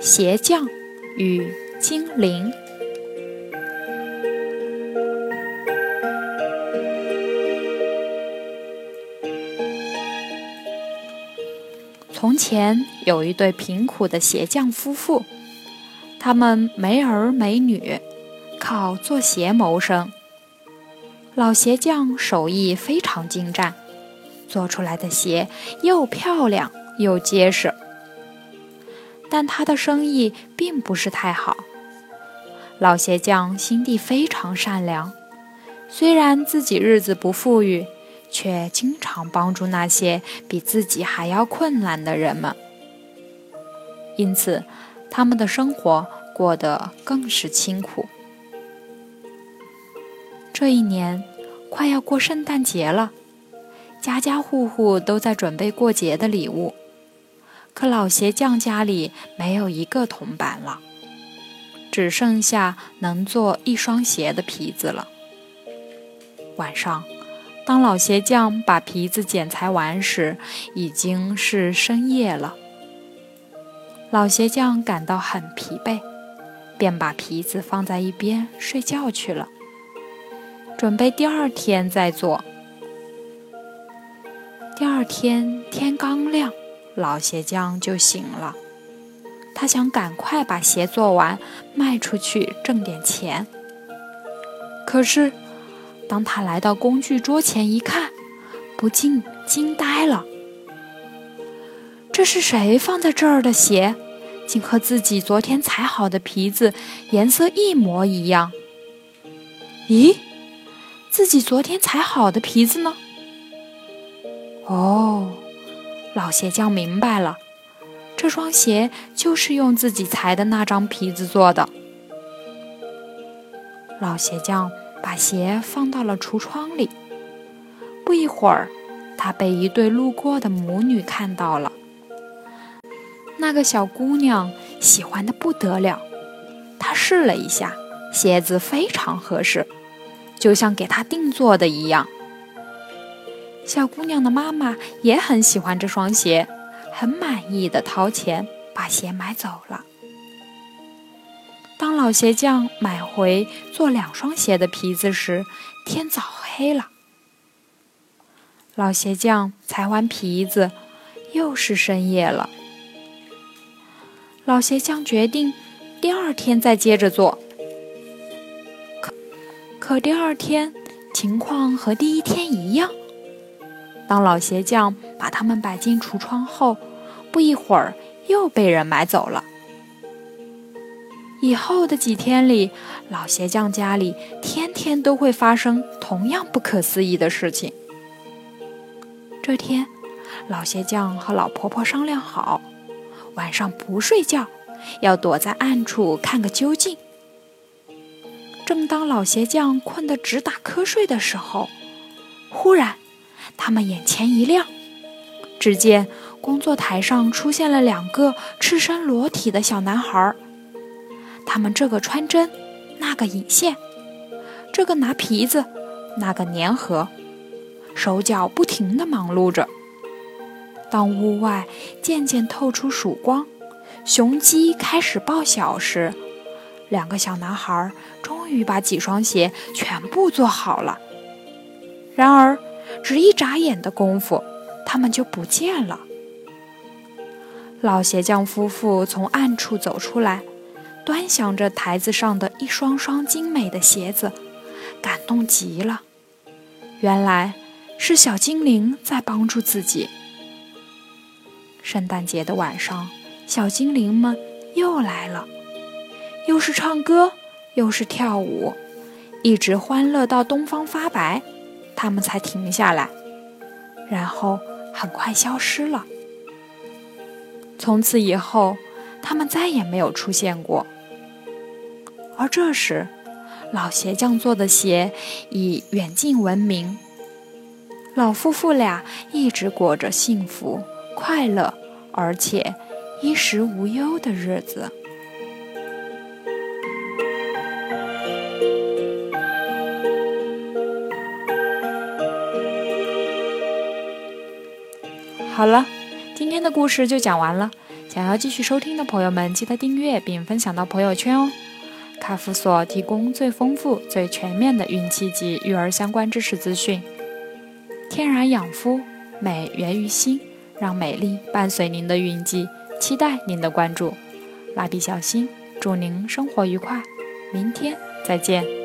鞋匠与精灵。从前有一对贫苦的鞋匠夫妇，他们没儿没女，靠做鞋谋生。老鞋匠手艺非常精湛，做出来的鞋又漂亮又结实。但他的生意并不是太好。老鞋匠心地非常善良，虽然自己日子不富裕，却经常帮助那些比自己还要困难的人们。因此，他们的生活过得更是清苦。这一年快要过圣诞节了，家家户户都在准备过节的礼物。可老鞋匠家里没有一个铜板了，只剩下能做一双鞋的皮子了。晚上，当老鞋匠把皮子剪裁完时，已经是深夜了。老鞋匠感到很疲惫，便把皮子放在一边睡觉去了，准备第二天再做。第二天天刚亮。老鞋匠就醒了，他想赶快把鞋做完，卖出去挣点钱。可是，当他来到工具桌前一看，不禁惊呆了：这是谁放在这儿的鞋？竟和自己昨天裁好的皮子颜色一模一样？咦，自己昨天裁好的皮子呢？哦。老鞋匠明白了，这双鞋就是用自己裁的那张皮子做的。老鞋匠把鞋放到了橱窗里。不一会儿，他被一对路过的母女看到了。那个小姑娘喜欢的不得了，她试了一下，鞋子非常合适，就像给她定做的一样。小姑娘的妈妈也很喜欢这双鞋，很满意的掏钱把鞋买走了。当老鞋匠买回做两双鞋的皮子时，天早黑了。老鞋匠裁完皮子，又是深夜了。老鞋匠决定第二天再接着做，可可第二天情况和第一天一样。当老鞋匠把它们摆进橱窗后，不一会儿又被人买走了。以后的几天里，老鞋匠家里天天都会发生同样不可思议的事情。这天，老鞋匠和老婆婆商量好，晚上不睡觉，要躲在暗处看个究竟。正当老鞋匠困得直打瞌睡的时候，忽然。他们眼前一亮，只见工作台上出现了两个赤身裸体的小男孩。他们这个穿针，那个引线，这个拿皮子，那个粘合，手脚不停地忙碌着。当屋外渐渐透出曙光，雄鸡开始报晓时，两个小男孩终于把几双鞋全部做好了。然而，只一眨眼的功夫，他们就不见了。老鞋匠夫妇从暗处走出来，端详着台子上的一双双精美的鞋子，感动极了。原来是小精灵在帮助自己。圣诞节的晚上，小精灵们又来了，又是唱歌，又是跳舞，一直欢乐到东方发白。他们才停下来，然后很快消失了。从此以后，他们再也没有出现过。而这时，老鞋匠做的鞋已远近闻名，老夫妇俩一直过着幸福、快乐，而且衣食无忧的日子。好了，今天的故事就讲完了。想要继续收听的朋友们，记得订阅并分享到朋友圈哦。卡夫所提供最丰富、最全面的孕期及育儿相关知识资讯。天然养肤，美源于心，让美丽伴随您的孕期，期待您的关注。蜡笔小新，祝您生活愉快，明天再见。